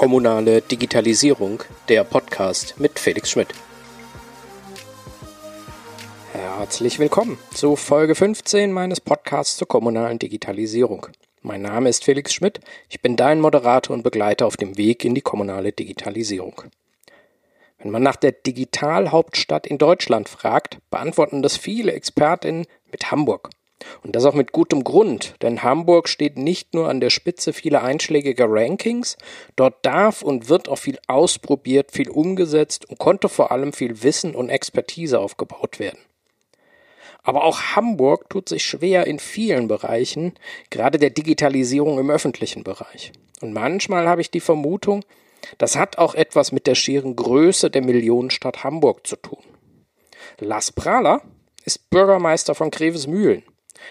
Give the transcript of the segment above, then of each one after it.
Kommunale Digitalisierung, der Podcast mit Felix Schmidt. Herzlich willkommen zu Folge 15 meines Podcasts zur kommunalen Digitalisierung. Mein Name ist Felix Schmidt, ich bin dein Moderator und Begleiter auf dem Weg in die kommunale Digitalisierung. Wenn man nach der Digitalhauptstadt in Deutschland fragt, beantworten das viele Expertinnen mit Hamburg. Und das auch mit gutem Grund, denn Hamburg steht nicht nur an der Spitze vieler einschlägiger Rankings, dort darf und wird auch viel ausprobiert, viel umgesetzt und konnte vor allem viel Wissen und Expertise aufgebaut werden. Aber auch Hamburg tut sich schwer in vielen Bereichen, gerade der Digitalisierung im öffentlichen Bereich. Und manchmal habe ich die Vermutung, das hat auch etwas mit der schieren Größe der Millionenstadt Hamburg zu tun. Lars Prahler ist Bürgermeister von Grevesmühlen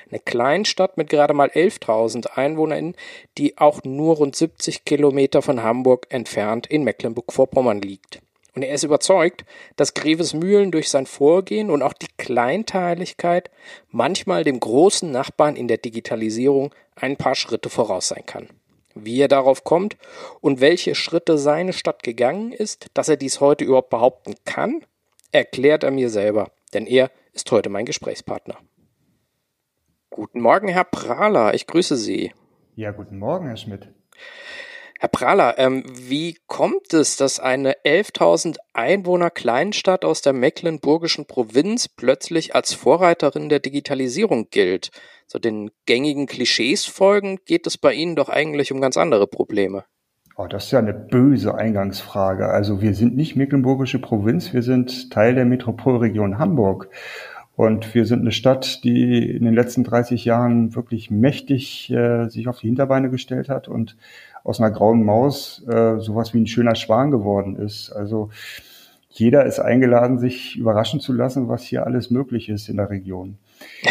eine Kleinstadt mit gerade mal 11.000 Einwohnern, die auch nur rund 70 Kilometer von Hamburg entfernt in Mecklenburg-Vorpommern liegt. Und er ist überzeugt, dass Grevesmühlen durch sein Vorgehen und auch die Kleinteiligkeit manchmal dem großen Nachbarn in der Digitalisierung ein paar Schritte voraus sein kann. Wie er darauf kommt und welche Schritte seine Stadt gegangen ist, dass er dies heute überhaupt behaupten kann, erklärt er mir selber, denn er ist heute mein Gesprächspartner. Guten Morgen, Herr Prahler. Ich grüße Sie. Ja, guten Morgen, Herr Schmidt. Herr Prahler, ähm, wie kommt es, dass eine 11.000 Einwohner Kleinstadt aus der mecklenburgischen Provinz plötzlich als Vorreiterin der Digitalisierung gilt? So den gängigen Klischees folgend geht es bei Ihnen doch eigentlich um ganz andere Probleme. Oh, das ist ja eine böse Eingangsfrage. Also wir sind nicht mecklenburgische Provinz, wir sind Teil der Metropolregion Hamburg. Und wir sind eine Stadt, die in den letzten 30 Jahren wirklich mächtig äh, sich auf die Hinterbeine gestellt hat und aus einer grauen Maus äh, sowas wie ein schöner Schwan geworden ist. Also jeder ist eingeladen, sich überraschen zu lassen, was hier alles möglich ist in der Region.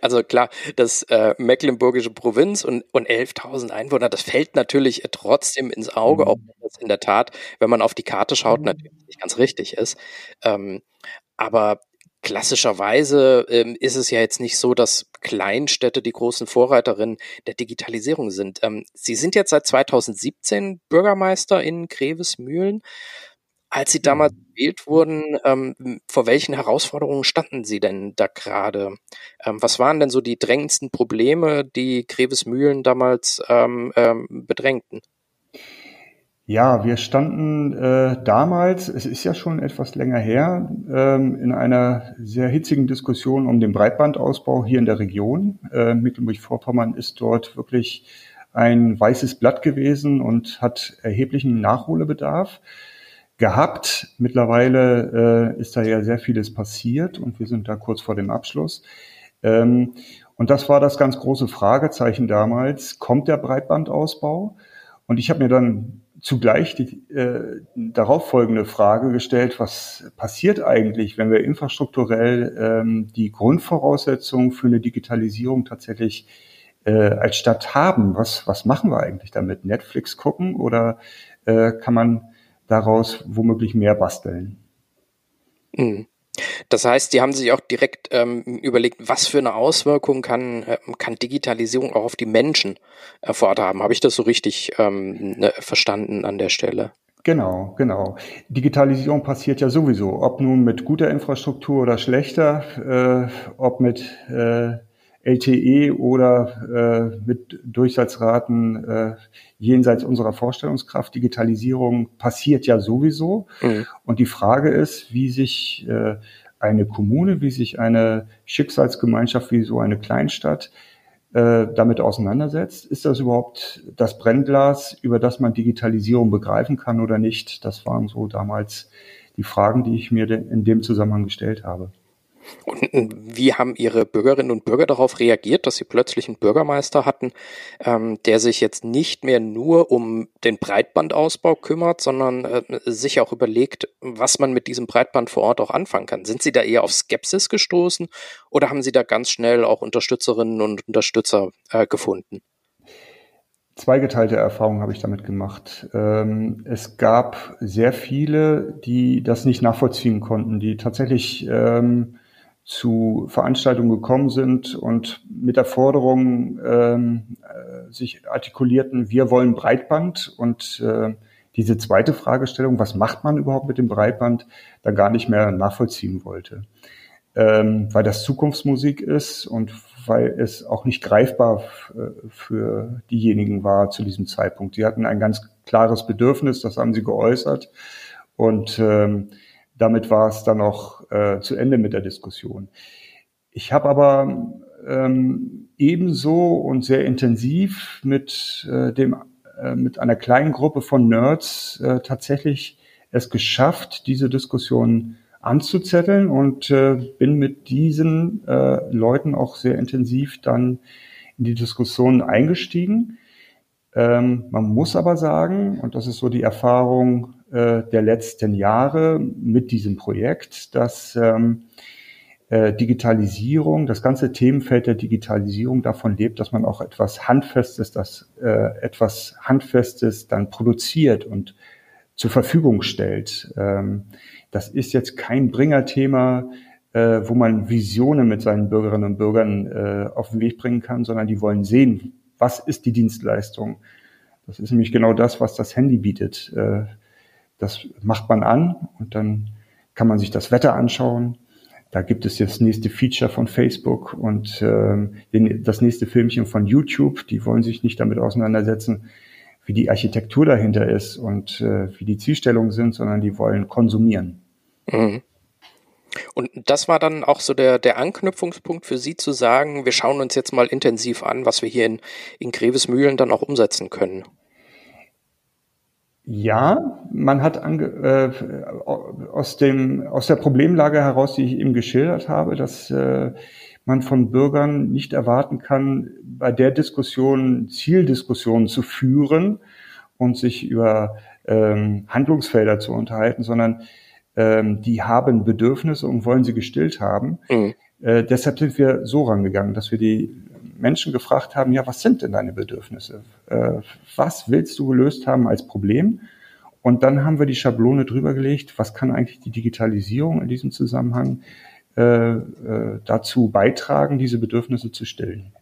Also klar, das äh, mecklenburgische Provinz und, und 11.000 Einwohner, das fällt natürlich trotzdem ins Auge, mhm. auch wenn das in der Tat, wenn man auf die Karte schaut, mhm. natürlich nicht ganz richtig ist. Ähm, aber Klassischerweise ähm, ist es ja jetzt nicht so, dass Kleinstädte die großen Vorreiterinnen der Digitalisierung sind. Ähm, Sie sind jetzt seit 2017 Bürgermeister in Grevesmühlen. Als Sie damals gewählt wurden, ähm, vor welchen Herausforderungen standen Sie denn da gerade? Ähm, was waren denn so die drängendsten Probleme, die Grevesmühlen damals ähm, ähm, bedrängten? Ja, wir standen äh, damals, es ist ja schon etwas länger her, ähm, in einer sehr hitzigen Diskussion um den Breitbandausbau hier in der Region. Äh, Mecklenburg-Vorpommern ist dort wirklich ein weißes Blatt gewesen und hat erheblichen Nachholbedarf gehabt. Mittlerweile äh, ist da ja sehr vieles passiert und wir sind da kurz vor dem Abschluss. Ähm, und das war das ganz große Fragezeichen damals. Kommt der Breitbandausbau? Und ich habe mir dann zugleich die äh, darauf folgende Frage gestellt, was passiert eigentlich, wenn wir infrastrukturell ähm, die Grundvoraussetzungen für eine Digitalisierung tatsächlich äh, als Stadt haben? Was, was machen wir eigentlich damit? Netflix gucken oder äh, kann man daraus womöglich mehr basteln? Mhm. Das heißt, die haben sich auch direkt ähm, überlegt, was für eine Auswirkung kann, äh, kann Digitalisierung auch auf die Menschen äh, vor Ort haben. Habe ich das so richtig ähm, ne, verstanden an der Stelle? Genau, genau. Digitalisierung passiert ja sowieso, ob nun mit guter Infrastruktur oder schlechter, äh, ob mit äh, LTE oder äh, mit Durchsatzraten äh, jenseits unserer Vorstellungskraft. Digitalisierung passiert ja sowieso. Mhm. Und die Frage ist, wie sich äh, eine Kommune, wie sich eine Schicksalsgemeinschaft wie so eine Kleinstadt äh, damit auseinandersetzt. Ist das überhaupt das Brennglas, über das man Digitalisierung begreifen kann oder nicht? Das waren so damals die Fragen, die ich mir in dem Zusammenhang gestellt habe. Und wie haben Ihre Bürgerinnen und Bürger darauf reagiert, dass Sie plötzlich einen Bürgermeister hatten, ähm, der sich jetzt nicht mehr nur um den Breitbandausbau kümmert, sondern äh, sich auch überlegt, was man mit diesem Breitband vor Ort auch anfangen kann? Sind Sie da eher auf Skepsis gestoßen oder haben Sie da ganz schnell auch Unterstützerinnen und Unterstützer äh, gefunden? zweigeteilte Erfahrungen habe ich damit gemacht. Ähm, es gab sehr viele, die das nicht nachvollziehen konnten, die tatsächlich ähm, zu Veranstaltungen gekommen sind und mit der Forderung ähm, äh, sich artikulierten, wir wollen Breitband und äh, diese zweite Fragestellung, was macht man überhaupt mit dem Breitband, dann gar nicht mehr nachvollziehen wollte. Ähm, weil das Zukunftsmusik ist und weil es auch nicht greifbar für diejenigen war zu diesem Zeitpunkt. Sie hatten ein ganz klares Bedürfnis, das haben sie geäußert und ähm, damit war es dann auch äh, zu Ende mit der Diskussion. Ich habe aber ähm, ebenso und sehr intensiv mit äh, dem äh, mit einer kleinen Gruppe von Nerds äh, tatsächlich es geschafft, diese Diskussion anzuzetteln und äh, bin mit diesen äh, Leuten auch sehr intensiv dann in die Diskussion eingestiegen. Ähm, man muss aber sagen, und das ist so die Erfahrung äh, der letzten Jahre mit diesem Projekt, dass ähm, äh, Digitalisierung, das ganze Themenfeld der Digitalisierung davon lebt, dass man auch etwas Handfestes, das äh, etwas Handfestes dann produziert und zur Verfügung stellt. Ähm, das ist jetzt kein Bringerthema, äh, wo man Visionen mit seinen Bürgerinnen und Bürgern äh, auf den Weg bringen kann, sondern die wollen sehen, was ist die Dienstleistung. Das ist nämlich genau das, was das Handy bietet. Äh, das macht man an und dann kann man sich das Wetter anschauen. Da gibt es jetzt das nächste Feature von Facebook und äh, den, das nächste Filmchen von YouTube. Die wollen sich nicht damit auseinandersetzen, wie die Architektur dahinter ist und äh, wie die Zielstellungen sind, sondern die wollen konsumieren. Mhm. Und das war dann auch so der, der Anknüpfungspunkt für Sie zu sagen, wir schauen uns jetzt mal intensiv an, was wir hier in, in Grevesmühlen dann auch umsetzen können. Ja, man hat ange, äh, aus, dem, aus der Problemlage heraus, die ich eben geschildert habe, dass äh, man von Bürgern nicht erwarten kann, bei der Diskussion Zieldiskussionen zu führen und sich über ähm, Handlungsfelder zu unterhalten, sondern ähm, die haben Bedürfnisse und wollen sie gestillt haben. Mhm. Äh, deshalb sind wir so rangegangen, dass wir die Menschen gefragt haben, ja, was sind denn deine Bedürfnisse? Äh, was willst du gelöst haben als Problem? Und dann haben wir die Schablone drüber gelegt, was kann eigentlich die Digitalisierung in diesem Zusammenhang äh, äh, dazu beitragen, diese Bedürfnisse zu stillen.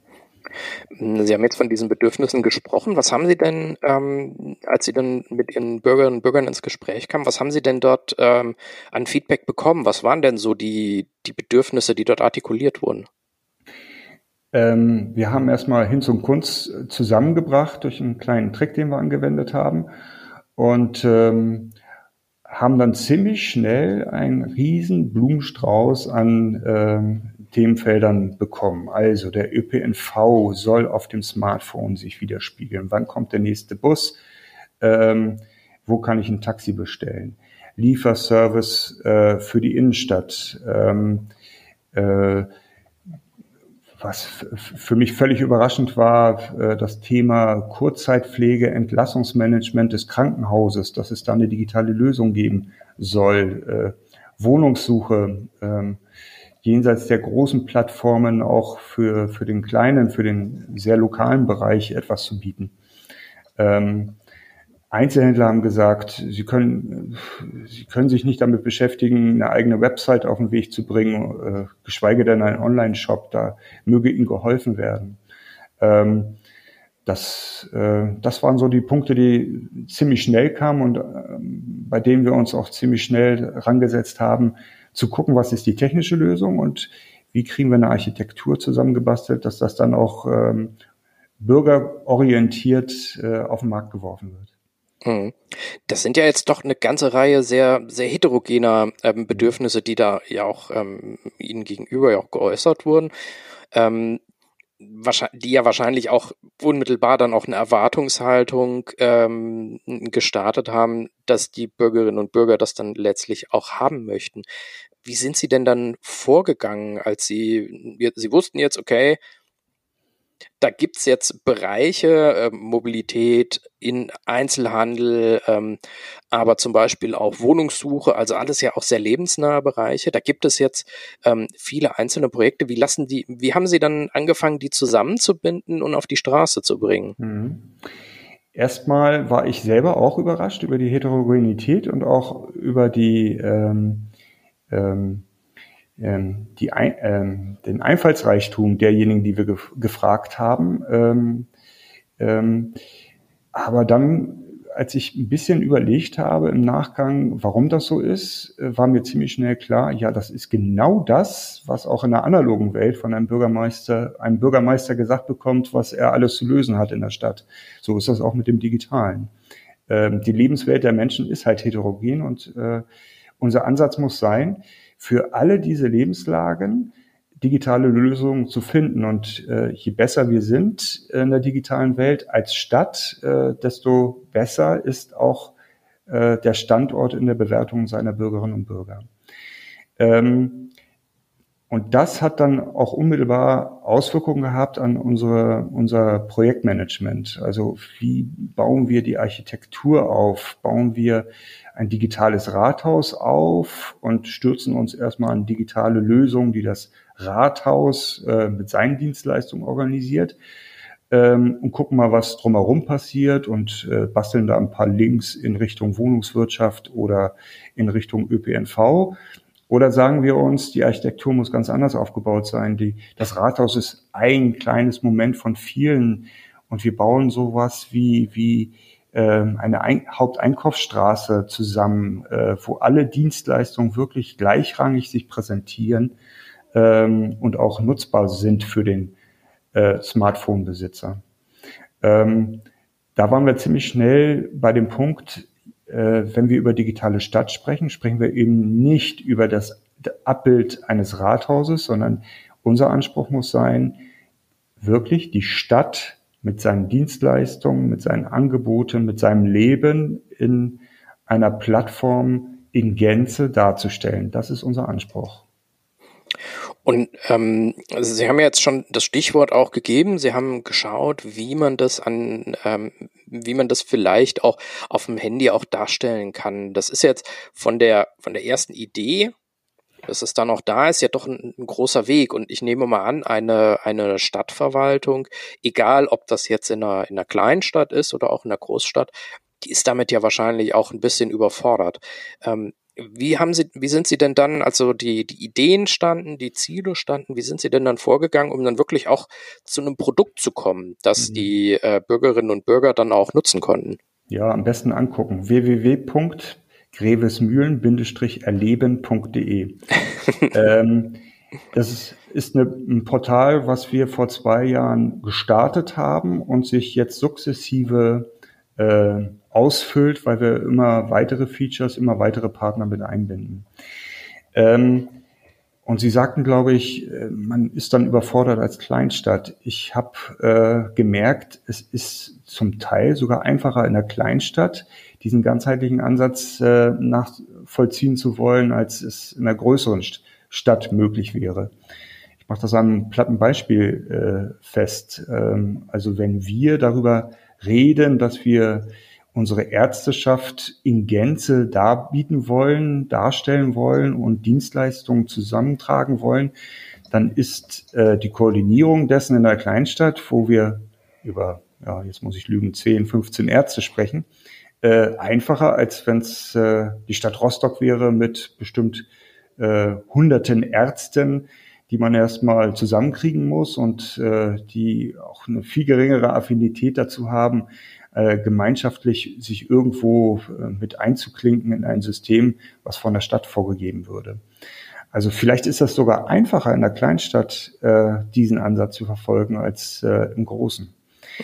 Sie haben jetzt von diesen Bedürfnissen gesprochen. Was haben Sie denn, ähm, als Sie dann mit Ihren Bürgerinnen und Bürgern ins Gespräch kamen, was haben Sie denn dort ähm, an Feedback bekommen? Was waren denn so die, die Bedürfnisse, die dort artikuliert wurden? Ähm, wir haben erstmal Hinz und Kunst zusammengebracht durch einen kleinen Trick, den wir angewendet haben. Und ähm, haben dann ziemlich schnell einen riesen Blumenstrauß an ähm, Themenfeldern bekommen. Also der ÖPNV soll auf dem Smartphone sich widerspiegeln. Wann kommt der nächste Bus? Ähm, wo kann ich ein Taxi bestellen? Lieferservice äh, für die Innenstadt. Ähm, äh, was für mich völlig überraschend war, äh, das Thema Kurzzeitpflege, Entlassungsmanagement des Krankenhauses, dass es da eine digitale Lösung geben soll. Äh, Wohnungssuche, ähm, jenseits der großen Plattformen auch für, für den kleinen, für den sehr lokalen Bereich etwas zu bieten. Ähm, Einzelhändler haben gesagt, sie können, sie können sich nicht damit beschäftigen, eine eigene Website auf den Weg zu bringen, äh, geschweige denn einen Online-Shop. Da möge ihnen geholfen werden. Ähm, das, äh, das waren so die Punkte, die ziemlich schnell kamen und äh, bei denen wir uns auch ziemlich schnell rangesetzt haben, zu gucken, was ist die technische Lösung und wie kriegen wir eine Architektur zusammengebastelt, dass das dann auch ähm, bürgerorientiert äh, auf den Markt geworfen wird. Mhm. Das sind ja jetzt doch eine ganze Reihe sehr, sehr heterogener ähm, Bedürfnisse, die da ja auch ähm, Ihnen gegenüber ja auch geäußert wurden, ähm, die ja wahrscheinlich auch unmittelbar dann auch eine Erwartungshaltung ähm, gestartet haben, dass die Bürgerinnen und Bürger das dann letztlich auch haben möchten. Wie sind Sie denn dann vorgegangen, als Sie, Sie wussten jetzt, okay, da gibt's jetzt Bereiche, äh, Mobilität in Einzelhandel, ähm, aber zum Beispiel auch Wohnungssuche, also alles ja auch sehr lebensnahe Bereiche. Da gibt es jetzt ähm, viele einzelne Projekte. Wie lassen die, wie haben Sie dann angefangen, die zusammenzubinden und auf die Straße zu bringen? Mhm. erstmal war ich selber auch überrascht über die Heterogenität und auch über die, ähm, ähm die ein, ähm, den Einfallsreichtum derjenigen, die wir gef gefragt haben. Ähm, ähm, aber dann als ich ein bisschen überlegt habe im Nachgang, warum das so ist, äh, war mir ziemlich schnell klar, ja, das ist genau das, was auch in der analogen Welt von einem Bürgermeister, einem Bürgermeister gesagt bekommt, was er alles zu lösen hat in der Stadt. So ist das auch mit dem Digitalen. Ähm, die Lebenswelt der Menschen ist halt heterogen und äh, unser Ansatz muss sein, für alle diese Lebenslagen digitale Lösungen zu finden. Und äh, je besser wir sind in der digitalen Welt als Stadt, äh, desto besser ist auch äh, der Standort in der Bewertung seiner Bürgerinnen und Bürger. Ähm, und das hat dann auch unmittelbar Auswirkungen gehabt an unsere, unser Projektmanagement. Also wie bauen wir die Architektur auf? Bauen wir ein digitales Rathaus auf und stürzen uns erstmal an digitale Lösungen, die das Rathaus äh, mit seinen Dienstleistungen organisiert ähm, und gucken mal, was drumherum passiert und äh, basteln da ein paar Links in Richtung Wohnungswirtschaft oder in Richtung ÖPNV. Oder sagen wir uns, die Architektur muss ganz anders aufgebaut sein. Die, das Rathaus ist ein kleines Moment von vielen und wir bauen sowas wie, wie äh, eine ein Haupteinkaufsstraße zusammen, äh, wo alle Dienstleistungen wirklich gleichrangig sich präsentieren ähm, und auch nutzbar sind für den äh, Smartphone-Besitzer. Ähm, da waren wir ziemlich schnell bei dem Punkt, wenn wir über digitale Stadt sprechen, sprechen wir eben nicht über das Abbild eines Rathauses, sondern unser Anspruch muss sein, wirklich die Stadt mit seinen Dienstleistungen, mit seinen Angeboten, mit seinem Leben in einer Plattform in Gänze darzustellen. Das ist unser Anspruch. Und ähm, also Sie haben ja jetzt schon das Stichwort auch gegeben. Sie haben geschaut, wie man das an, ähm, wie man das vielleicht auch auf dem Handy auch darstellen kann. Das ist jetzt von der von der ersten Idee, dass es dann auch da ist, ja doch ein, ein großer Weg. Und ich nehme mal an, eine eine Stadtverwaltung, egal ob das jetzt in einer in einer Kleinstadt ist oder auch in einer Großstadt, die ist damit ja wahrscheinlich auch ein bisschen überfordert. Ähm, wie haben Sie, wie sind Sie denn dann, also die, die Ideen standen, die Ziele standen, wie sind Sie denn dann vorgegangen, um dann wirklich auch zu einem Produkt zu kommen, das mhm. die äh, Bürgerinnen und Bürger dann auch nutzen konnten? Ja, am besten angucken. www.grevesmühlen-erleben.de. ähm, das ist, ist eine, ein Portal, was wir vor zwei Jahren gestartet haben und sich jetzt sukzessive äh, ausfüllt, weil wir immer weitere Features, immer weitere Partner mit einbinden. Ähm, und Sie sagten, glaube ich, äh, man ist dann überfordert als Kleinstadt. Ich habe äh, gemerkt, es ist zum Teil sogar einfacher in der Kleinstadt, diesen ganzheitlichen Ansatz äh, nachvollziehen zu wollen, als es in einer größeren Stadt möglich wäre. Ich mache das an einem platten Beispiel äh, fest. Ähm, also wenn wir darüber reden, dass wir unsere Ärzteschaft in Gänze darbieten wollen, darstellen wollen und Dienstleistungen zusammentragen wollen, dann ist äh, die Koordinierung dessen in der Kleinstadt, wo wir über, ja, jetzt muss ich lügen, 10, 15 Ärzte sprechen, äh, einfacher, als wenn es äh, die Stadt Rostock wäre mit bestimmt äh, hunderten Ärzten, die man erstmal zusammenkriegen muss und äh, die auch eine viel geringere Affinität dazu haben, äh, gemeinschaftlich sich irgendwo äh, mit einzuklinken in ein System, was von der Stadt vorgegeben würde. Also vielleicht ist das sogar einfacher in der Kleinstadt, äh, diesen Ansatz zu verfolgen, als äh, im Großen.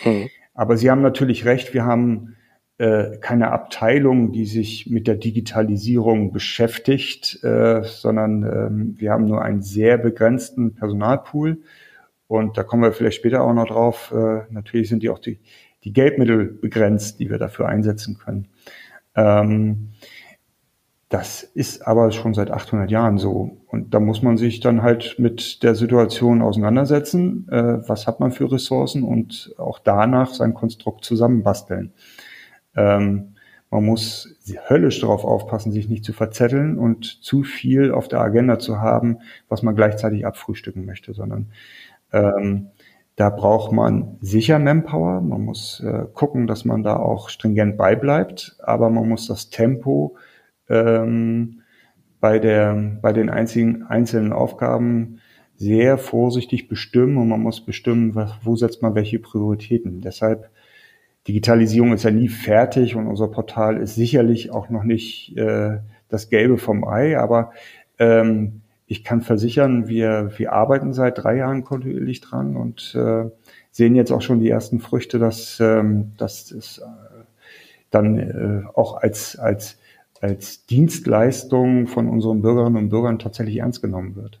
Mhm. Aber Sie haben natürlich recht, wir haben äh, keine Abteilung, die sich mit der Digitalisierung beschäftigt, äh, sondern ähm, wir haben nur einen sehr begrenzten Personalpool. Und da kommen wir vielleicht später auch noch drauf. Äh, natürlich sind die auch die die Geldmittel begrenzt, die wir dafür einsetzen können. Ähm, das ist aber schon seit 800 Jahren so. Und da muss man sich dann halt mit der Situation auseinandersetzen. Äh, was hat man für Ressourcen und auch danach sein Konstrukt zusammenbasteln. Ähm, man muss höllisch darauf aufpassen, sich nicht zu verzetteln und zu viel auf der Agenda zu haben, was man gleichzeitig abfrühstücken möchte, sondern ähm, Da braucht man sicher Manpower. Man muss äh, gucken, dass man da auch stringent beibleibt. Aber man muss das Tempo ähm, bei, der, bei den einzigen, einzelnen Aufgaben sehr vorsichtig bestimmen und man muss bestimmen, wo setzt man welche Prioritäten. Deshalb Digitalisierung ist ja nie fertig und unser Portal ist sicherlich auch noch nicht äh, das Gelbe vom Ei, aber ähm, ich kann versichern, wir, wir arbeiten seit drei Jahren kontinuierlich dran und äh, sehen jetzt auch schon die ersten Früchte, dass, ähm, dass es äh, dann äh, auch als, als, als Dienstleistung von unseren Bürgerinnen und Bürgern tatsächlich ernst genommen wird.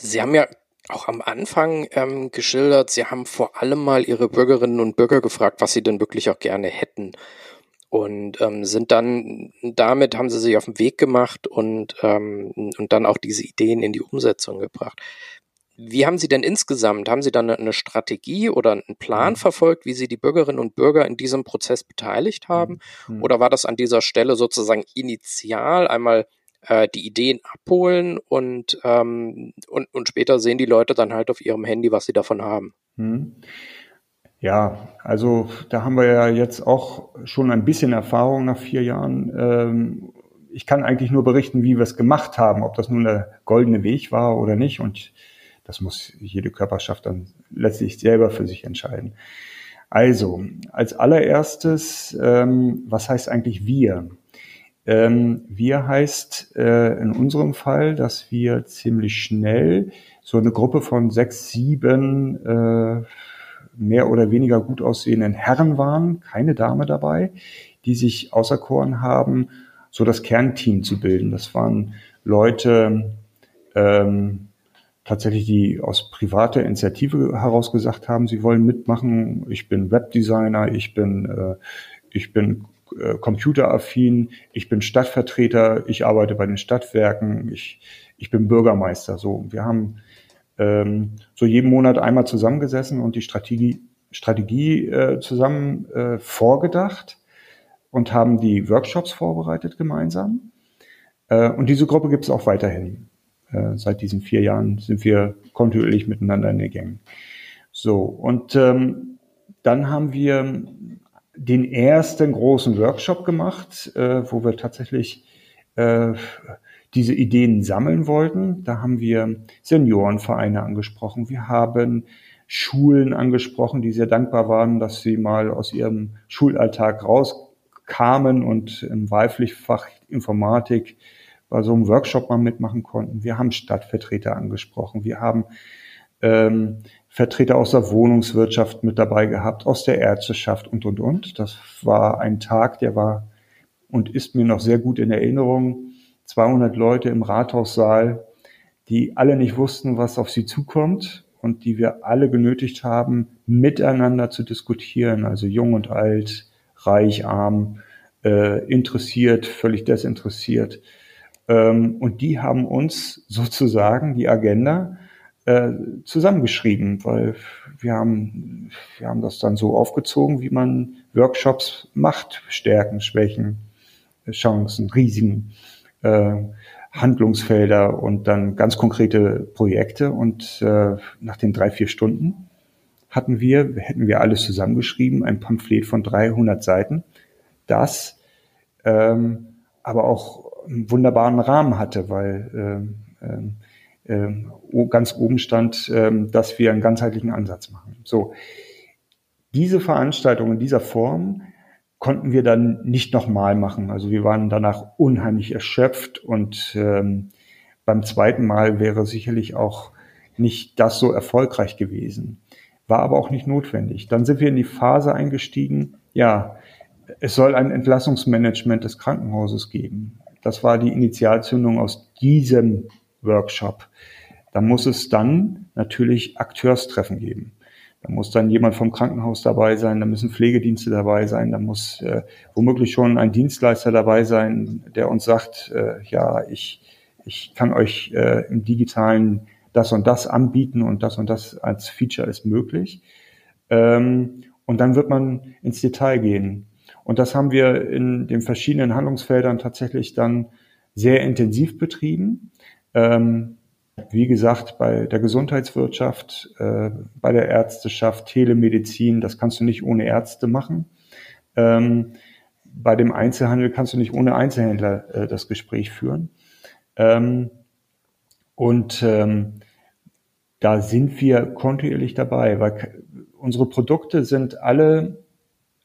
Sie haben ja auch am Anfang ähm, geschildert, Sie haben vor allem mal Ihre Bürgerinnen und Bürger gefragt, was sie denn wirklich auch gerne hätten. Und ähm, sind dann damit haben sie sich auf den Weg gemacht und, ähm, und dann auch diese Ideen in die Umsetzung gebracht. Wie haben Sie denn insgesamt, haben Sie dann eine Strategie oder einen Plan mhm. verfolgt, wie Sie die Bürgerinnen und Bürger in diesem Prozess beteiligt haben? Mhm. Oder war das an dieser Stelle sozusagen initial einmal äh, die Ideen abholen und, ähm, und, und später sehen die Leute dann halt auf ihrem Handy, was sie davon haben. Hm. Ja, also da haben wir ja jetzt auch schon ein bisschen Erfahrung nach vier Jahren. Ähm, ich kann eigentlich nur berichten, wie wir es gemacht haben, ob das nun der goldene Weg war oder nicht. Und das muss jede Körperschaft dann letztlich selber für sich entscheiden. Also, als allererstes, ähm, was heißt eigentlich wir? Ähm, wir heißt äh, in unserem Fall, dass wir ziemlich schnell so eine Gruppe von sechs, sieben äh, mehr oder weniger gut aussehenden Herren waren, keine Dame dabei, die sich auserkoren haben, so das Kernteam zu bilden. Das waren Leute, ähm, tatsächlich, die aus privater Initiative heraus gesagt haben, sie wollen mitmachen. Ich bin Webdesigner, ich bin, äh, ich bin äh, computeraffin, ich bin Stadtvertreter, ich arbeite bei den Stadtwerken, ich, ich bin Bürgermeister. So, wir haben ähm, so jeden Monat einmal zusammengesessen und die Strategie, Strategie äh, zusammen äh, vorgedacht und haben die Workshops vorbereitet gemeinsam. Äh, und diese Gruppe gibt es auch weiterhin. Äh, seit diesen vier Jahren sind wir kontinuierlich miteinander in den Gängen. So, und ähm, dann haben wir den ersten großen Workshop gemacht, äh, wo wir tatsächlich äh, diese Ideen sammeln wollten. Da haben wir Seniorenvereine angesprochen. Wir haben Schulen angesprochen, die sehr dankbar waren, dass sie mal aus ihrem Schulalltag rauskamen und im Wahlpflichtfach Informatik bei so einem Workshop mal mitmachen konnten. Wir haben Stadtvertreter angesprochen. Wir haben ähm, Vertreter aus der Wohnungswirtschaft mit dabei gehabt, aus der Ärzteschaft und, und, und. Das war ein Tag, der war und ist mir noch sehr gut in Erinnerung. 200 Leute im Rathaussaal, die alle nicht wussten, was auf sie zukommt und die wir alle genötigt haben, miteinander zu diskutieren, also jung und alt, reich, arm, äh, interessiert, völlig desinteressiert. Ähm, und die haben uns sozusagen die Agenda äh, zusammengeschrieben, weil wir haben, wir haben das dann so aufgezogen, wie man Workshops macht, Stärken, Schwächen, Chancen, Risiken, äh, Handlungsfelder und dann ganz konkrete Projekte. Und äh, nach den drei, vier Stunden hatten wir, hätten wir alles zusammengeschrieben, ein Pamphlet von 300 Seiten, das ähm, aber auch einen wunderbaren Rahmen hatte, weil ähm, ähm, ganz oben stand, ähm, dass wir einen ganzheitlichen Ansatz machen. So, diese Veranstaltung in dieser Form konnten wir dann nicht nochmal machen. Also wir waren danach unheimlich erschöpft und ähm, beim zweiten Mal wäre sicherlich auch nicht das so erfolgreich gewesen. War aber auch nicht notwendig. Dann sind wir in die Phase eingestiegen, ja, es soll ein Entlassungsmanagement des Krankenhauses geben. Das war die Initialzündung aus diesem Workshop. Da muss es dann natürlich Akteurstreffen geben. Da muss dann jemand vom Krankenhaus dabei sein, da müssen Pflegedienste dabei sein, da muss äh, womöglich schon ein Dienstleister dabei sein, der uns sagt, äh, ja, ich, ich kann euch äh, im digitalen das und das anbieten und das und das als Feature ist möglich. Ähm, und dann wird man ins Detail gehen. Und das haben wir in den verschiedenen Handlungsfeldern tatsächlich dann sehr intensiv betrieben. Ähm, wie gesagt, bei der Gesundheitswirtschaft, äh, bei der Ärzteschaft, Telemedizin, das kannst du nicht ohne Ärzte machen. Ähm, bei dem Einzelhandel kannst du nicht ohne Einzelhändler äh, das Gespräch führen. Ähm, und ähm, da sind wir kontinuierlich dabei, weil unsere Produkte sind alle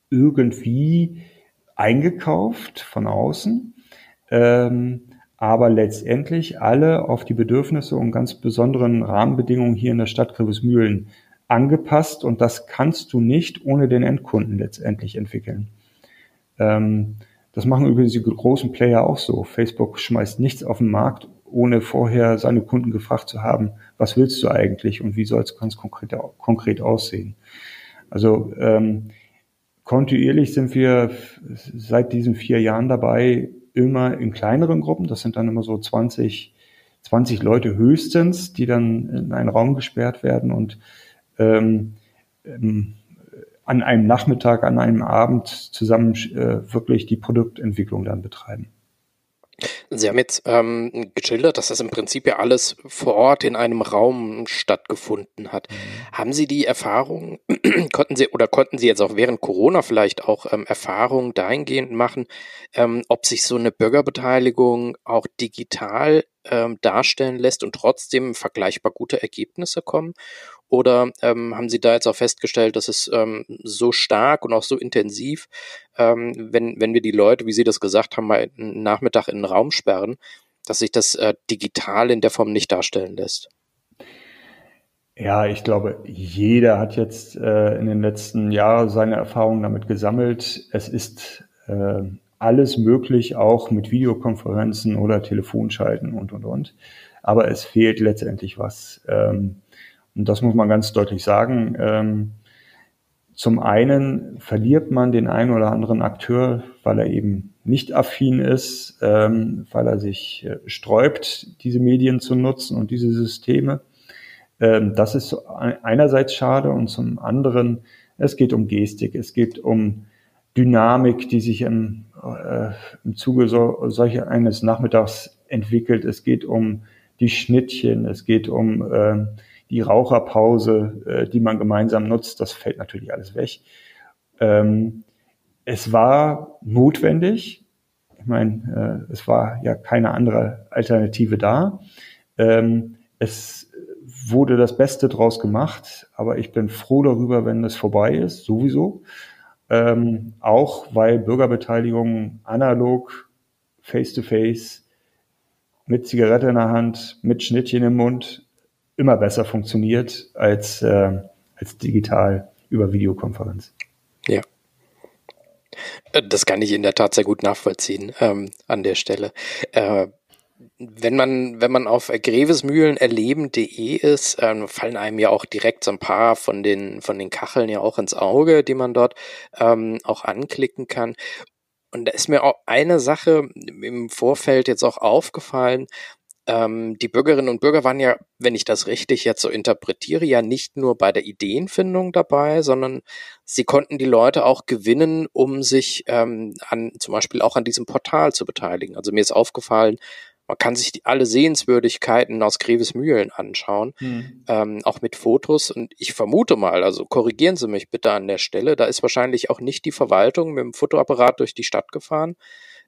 irgendwie eingekauft von außen, ähm, aber letztendlich alle auf die Bedürfnisse und ganz besonderen Rahmenbedingungen hier in der Stadt Grevesmühlen angepasst und das kannst du nicht ohne den Endkunden letztendlich entwickeln. Ähm, das machen übrigens die großen Player auch so. Facebook schmeißt nichts auf den Markt, ohne vorher seine Kunden gefragt zu haben, was willst du eigentlich und wie soll es ganz konkret, konkret aussehen. Also ähm, kontinuierlich sind wir seit diesen vier Jahren dabei, immer in kleineren Gruppen. Das sind dann immer so 20, 20 Leute höchstens, die dann in einen Raum gesperrt werden und ähm, ähm, an einem Nachmittag, an einem Abend zusammen äh, wirklich die Produktentwicklung dann betreiben. Sie haben jetzt ähm, geschildert, dass das im Prinzip ja alles vor Ort in einem Raum stattgefunden hat. Haben Sie die Erfahrung, konnten Sie oder konnten Sie jetzt auch während Corona vielleicht auch ähm, Erfahrungen dahingehend machen, ähm, ob sich so eine Bürgerbeteiligung auch digital ähm, darstellen lässt und trotzdem vergleichbar gute Ergebnisse kommen? Oder ähm, haben Sie da jetzt auch festgestellt, dass es ähm, so stark und auch so intensiv, ähm, wenn, wenn wir die Leute, wie Sie das gesagt haben, mal einen Nachmittag in den Raum sperren, dass sich das äh, digital in der Form nicht darstellen lässt? Ja, ich glaube, jeder hat jetzt äh, in den letzten Jahren seine Erfahrungen damit gesammelt. Es ist äh, alles möglich, auch mit Videokonferenzen oder Telefonschalten und, und, und. Aber es fehlt letztendlich was. Ähm, und das muss man ganz deutlich sagen. Ähm, zum einen verliert man den einen oder anderen Akteur, weil er eben nicht affin ist, ähm, weil er sich äh, sträubt, diese Medien zu nutzen und diese Systeme. Ähm, das ist einerseits schade und zum anderen, es geht um Gestik, es geht um Dynamik, die sich im, äh, im Zuge so, solcher eines Nachmittags entwickelt. Es geht um die Schnittchen, es geht um äh, die Raucherpause, äh, die man gemeinsam nutzt, das fällt natürlich alles weg. Ähm, es war notwendig. Ich meine, äh, es war ja keine andere Alternative da. Ähm, es wurde das Beste draus gemacht, aber ich bin froh darüber, wenn es vorbei ist, sowieso. Ähm, auch weil Bürgerbeteiligung analog, face-to-face, -face, mit Zigarette in der Hand, mit Schnittchen im Mund, immer besser funktioniert als, äh, als digital über Videokonferenz. Das kann ich in der Tat sehr gut nachvollziehen ähm, an der Stelle. Äh, wenn man, wenn man auf grevesmühlenerleben.de ist, ähm, fallen einem ja auch direkt so ein paar von den, von den Kacheln ja auch ins Auge, die man dort ähm, auch anklicken kann. Und da ist mir auch eine Sache im Vorfeld jetzt auch aufgefallen, ähm, die Bürgerinnen und Bürger waren ja, wenn ich das richtig jetzt so interpretiere, ja nicht nur bei der Ideenfindung dabei, sondern sie konnten die Leute auch gewinnen, um sich ähm, an zum Beispiel auch an diesem Portal zu beteiligen. Also mir ist aufgefallen, man kann sich die, alle Sehenswürdigkeiten aus Grevesmühlen anschauen, hm. ähm, auch mit Fotos. Und ich vermute mal, also korrigieren Sie mich bitte an der Stelle, da ist wahrscheinlich auch nicht die Verwaltung mit dem Fotoapparat durch die Stadt gefahren,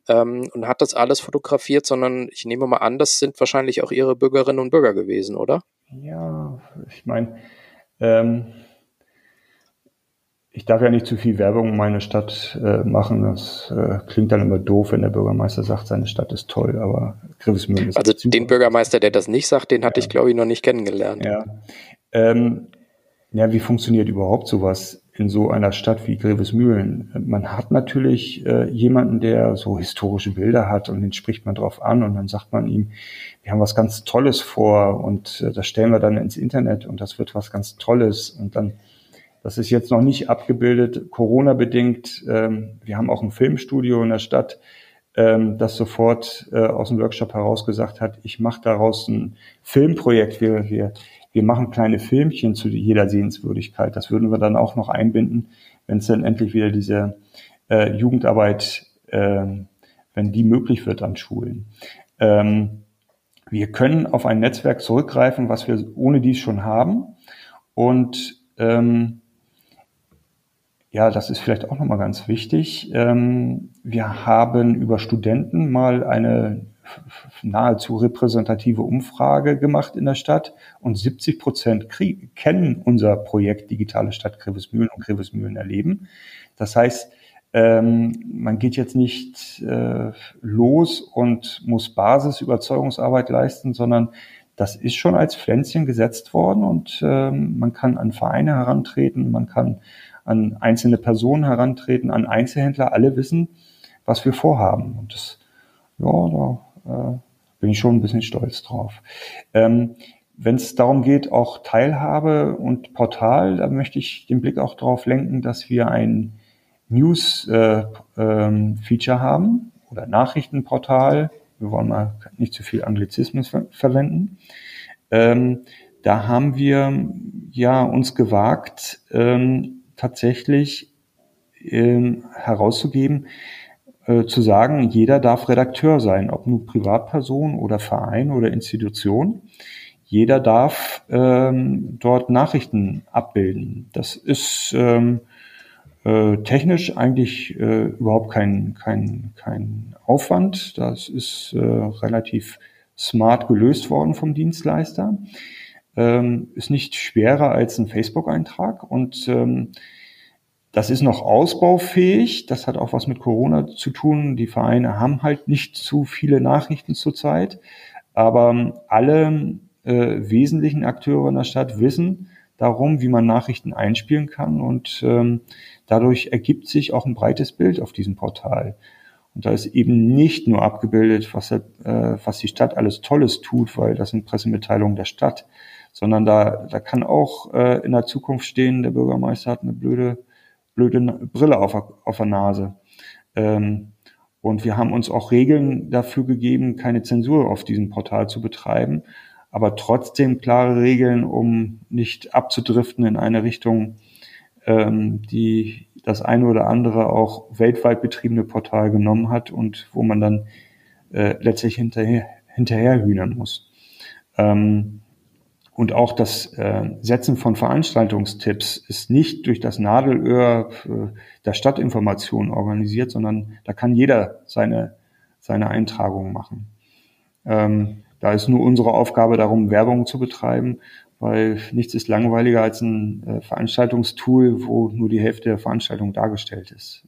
ähm, und hat das alles fotografiert, sondern ich nehme mal an, das sind wahrscheinlich auch Ihre Bürgerinnen und Bürger gewesen, oder? Ja, ich meine, ähm, ich darf ja nicht zu viel Werbung um meine Stadt äh, machen. Das äh, klingt dann immer doof, wenn der Bürgermeister sagt, seine Stadt ist toll, aber Griffesmühlen ist Also den Bürgermeister, der das nicht sagt, den hatte ja. ich, glaube ich, noch nicht kennengelernt. Ja. Ähm, ja, wie funktioniert überhaupt sowas? In so einer Stadt wie Grevesmühlen. Man hat natürlich äh, jemanden, der so historische Bilder hat und den spricht man drauf an und dann sagt man ihm, wir haben was ganz Tolles vor und äh, das stellen wir dann ins Internet und das wird was ganz Tolles und dann, das ist jetzt noch nicht abgebildet, Corona-bedingt. Ähm, wir haben auch ein Filmstudio in der Stadt, ähm, das sofort äh, aus dem Workshop heraus gesagt hat, ich mache daraus ein Filmprojekt. Wir, wir wir machen kleine Filmchen zu jeder Sehenswürdigkeit. Das würden wir dann auch noch einbinden, wenn es dann endlich wieder diese äh, Jugendarbeit, äh, wenn die möglich wird an Schulen. Ähm, wir können auf ein Netzwerk zurückgreifen, was wir ohne dies schon haben. Und ähm, ja, das ist vielleicht auch nochmal ganz wichtig. Ähm, wir haben über Studenten mal eine nahezu repräsentative Umfrage gemacht in der Stadt und 70 Prozent kennen unser Projekt Digitale Stadt Grevesmühlen und Grevesmühlen erleben. Das heißt, ähm, man geht jetzt nicht äh, los und muss Basisüberzeugungsarbeit leisten, sondern das ist schon als Pflänzchen gesetzt worden und ähm, man kann an Vereine herantreten, man kann an einzelne Personen herantreten, an Einzelhändler. Alle wissen, was wir vorhaben. Und das, ja, da äh, bin ich schon ein bisschen stolz drauf. Ähm, Wenn es darum geht, auch Teilhabe und Portal, da möchte ich den Blick auch darauf lenken, dass wir ein News-Feature äh, ähm, haben oder Nachrichtenportal. Wir wollen mal nicht zu viel Anglizismus ver verwenden. Ähm, da haben wir ja uns gewagt, ähm, tatsächlich ähm, herauszugeben, äh, zu sagen, jeder darf Redakteur sein, ob nun Privatperson oder Verein oder Institution. Jeder darf ähm, dort Nachrichten abbilden. Das ist ähm, äh, technisch eigentlich äh, überhaupt kein, kein, kein Aufwand. Das ist äh, relativ smart gelöst worden vom Dienstleister. Ähm, ist nicht schwerer als ein Facebook-Eintrag und ähm, das ist noch ausbaufähig. Das hat auch was mit Corona zu tun. Die Vereine haben halt nicht zu viele Nachrichten zurzeit. Aber alle äh, wesentlichen Akteure in der Stadt wissen darum, wie man Nachrichten einspielen kann. Und ähm, dadurch ergibt sich auch ein breites Bild auf diesem Portal. Und da ist eben nicht nur abgebildet, was, äh, was die Stadt alles Tolles tut, weil das sind Pressemitteilungen der Stadt, sondern da, da kann auch äh, in der Zukunft stehen, der Bürgermeister hat eine blöde blöde Brille auf, auf der Nase. Ähm, und wir haben uns auch Regeln dafür gegeben, keine Zensur auf diesem Portal zu betreiben, aber trotzdem klare Regeln, um nicht abzudriften in eine Richtung, ähm, die das eine oder andere auch weltweit betriebene Portal genommen hat und wo man dann äh, letztlich hinterher, hinterherhühnern muss. Ähm, und auch das äh, Setzen von Veranstaltungstipps ist nicht durch das Nadelöhr äh, der Stadtinformation organisiert, sondern da kann jeder seine, seine Eintragung machen. Ähm, da ist nur unsere Aufgabe darum, Werbung zu betreiben, weil nichts ist langweiliger als ein äh, Veranstaltungstool, wo nur die Hälfte der Veranstaltung dargestellt ist.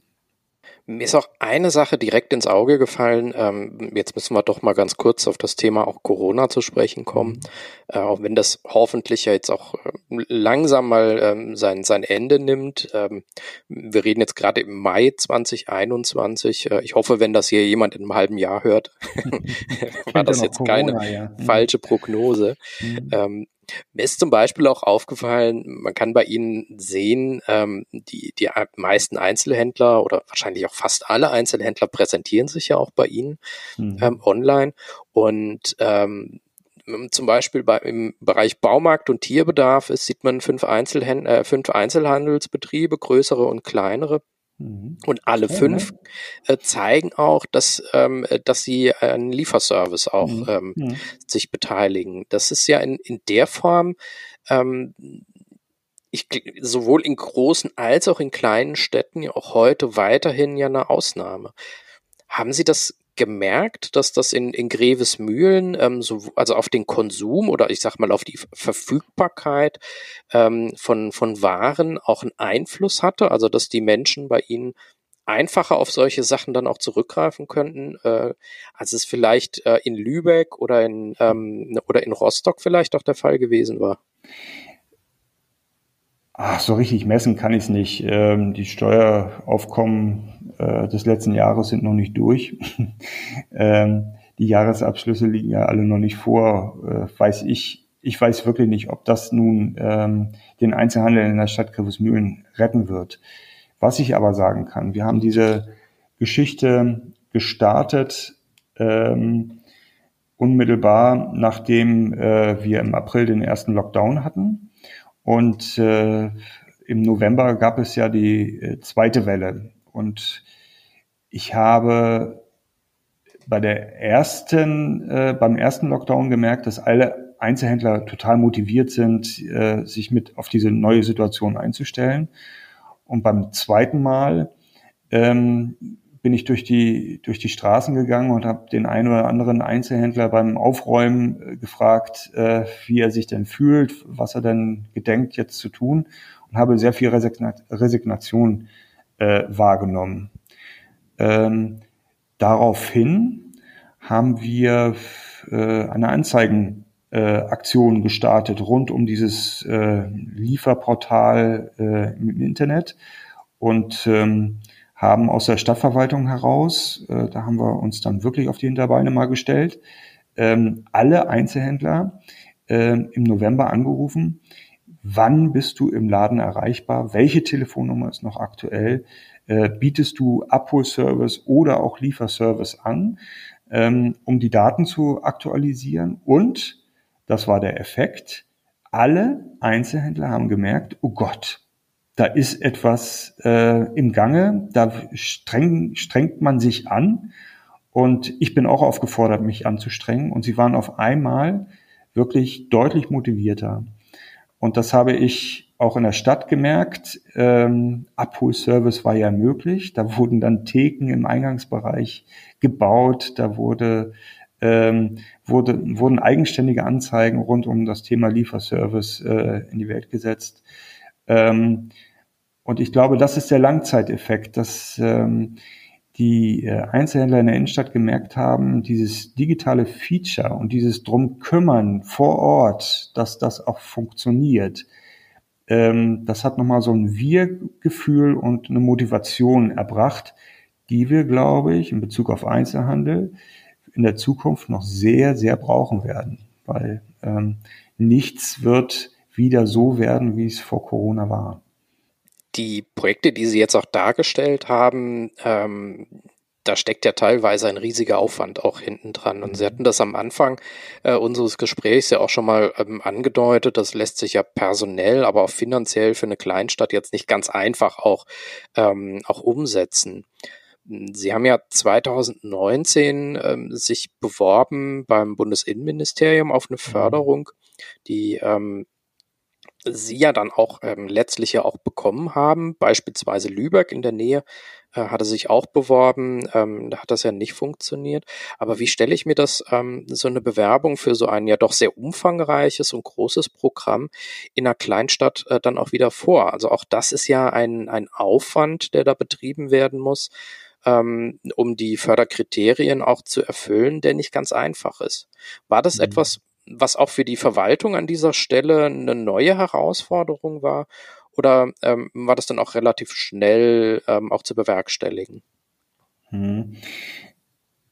Mir ist auch eine Sache direkt ins Auge gefallen. Ähm, jetzt müssen wir doch mal ganz kurz auf das Thema auch Corona zu sprechen kommen. Äh, auch wenn das hoffentlich ja jetzt auch äh, langsam mal ähm, sein, sein Ende nimmt. Ähm, wir reden jetzt gerade im Mai 2021. Äh, ich hoffe, wenn das hier jemand in einem halben Jahr hört, war das jetzt Corona, keine ja. Mhm. falsche Prognose. Mhm. Mir ist zum Beispiel auch aufgefallen, man kann bei Ihnen sehen, ähm, die, die meisten Einzelhändler oder wahrscheinlich auch fast alle Einzelhändler präsentieren sich ja auch bei Ihnen mhm. ähm, online. Und ähm, zum Beispiel bei, im Bereich Baumarkt und Tierbedarf ist, sieht man fünf, Einzelhänd äh, fünf Einzelhandelsbetriebe, größere und kleinere. Mhm. Und alle ja, fünf äh, zeigen auch, dass, ähm, dass sie einen Lieferservice auch mhm. ähm, ja. sich beteiligen. Das ist ja in, in der Form, ähm, ich, sowohl in großen als auch in kleinen Städten ja auch heute weiterhin ja eine Ausnahme. Haben Sie das gemerkt, dass das in, in Grevesmühlen, ähm, so, also auf den Konsum oder ich sag mal auf die Verfügbarkeit ähm, von, von Waren auch einen Einfluss hatte, also dass die Menschen bei ihnen einfacher auf solche Sachen dann auch zurückgreifen könnten, äh, als es vielleicht äh, in Lübeck oder in, ähm, oder in Rostock vielleicht auch der Fall gewesen war. Ach, so richtig messen kann ich es nicht. Ähm, die Steueraufkommen äh, des letzten Jahres sind noch nicht durch. ähm, die Jahresabschlüsse liegen ja alle noch nicht vor. Äh, weiß ich, ich weiß wirklich nicht, ob das nun ähm, den Einzelhandel in der Stadt Griffesmühlen retten wird. Was ich aber sagen kann, wir haben diese Geschichte gestartet ähm, unmittelbar, nachdem äh, wir im April den ersten Lockdown hatten und äh, im November gab es ja die äh, zweite Welle. Und ich habe bei der ersten, äh, beim ersten Lockdown gemerkt, dass alle Einzelhändler total motiviert sind, äh, sich mit auf diese neue Situation einzustellen. Und beim zweiten Mal ähm, bin ich durch die, durch die Straßen gegangen und habe den einen oder anderen Einzelhändler beim Aufräumen äh, gefragt, äh, wie er sich denn fühlt, was er denn gedenkt jetzt zu tun und habe sehr viel Resigna Resignation äh, wahrgenommen. Ähm, daraufhin haben wir äh, eine Anzeigenaktion äh, gestartet rund um dieses äh, Lieferportal äh, im Internet und ähm, haben aus der Stadtverwaltung heraus, äh, da haben wir uns dann wirklich auf die Hinterbeine mal gestellt, ähm, alle Einzelhändler äh, im November angerufen, wann bist du im Laden erreichbar, welche Telefonnummer ist noch aktuell, äh, bietest du Abholservice oder auch Lieferservice an, ähm, um die Daten zu aktualisieren? Und, das war der Effekt, alle Einzelhändler haben gemerkt, oh Gott, da ist etwas äh, im Gange, da streng, strengt man sich an. Und ich bin auch aufgefordert, mich anzustrengen. Und sie waren auf einmal wirklich deutlich motivierter. Und das habe ich auch in der Stadt gemerkt. Ähm, Abholservice war ja möglich. Da wurden dann Theken im Eingangsbereich gebaut. Da wurde, ähm, wurde, wurden eigenständige Anzeigen rund um das Thema Lieferservice äh, in die Welt gesetzt. Ähm, und ich glaube, das ist der Langzeiteffekt, dass ähm, die äh, Einzelhändler in der Innenstadt gemerkt haben, dieses digitale Feature und dieses drum kümmern vor Ort, dass das auch funktioniert, ähm, das hat nochmal so ein Wir-Gefühl und eine Motivation erbracht, die wir, glaube ich, in Bezug auf Einzelhandel in der Zukunft noch sehr, sehr brauchen werden, weil ähm, nichts wird wieder so werden, wie es vor Corona war die Projekte, die Sie jetzt auch dargestellt haben, ähm, da steckt ja teilweise ein riesiger Aufwand auch hinten dran. Und Sie hatten das am Anfang äh, unseres Gesprächs ja auch schon mal ähm, angedeutet. Das lässt sich ja personell, aber auch finanziell für eine Kleinstadt jetzt nicht ganz einfach auch, ähm, auch umsetzen. Sie haben ja 2019 ähm, sich beworben beim Bundesinnenministerium auf eine mhm. Förderung, die ähm, sie ja dann auch ähm, letztlich ja auch bekommen haben. Beispielsweise Lübeck in der Nähe äh, hatte sich auch beworben, ähm, da hat das ja nicht funktioniert. Aber wie stelle ich mir das, ähm, so eine Bewerbung für so ein ja doch sehr umfangreiches und großes Programm in einer Kleinstadt äh, dann auch wieder vor? Also auch das ist ja ein, ein Aufwand, der da betrieben werden muss, ähm, um die Förderkriterien auch zu erfüllen, der nicht ganz einfach ist. War das mhm. etwas, was auch für die Verwaltung an dieser Stelle eine neue Herausforderung war? Oder ähm, war das dann auch relativ schnell ähm, auch zu bewerkstelligen? Hm.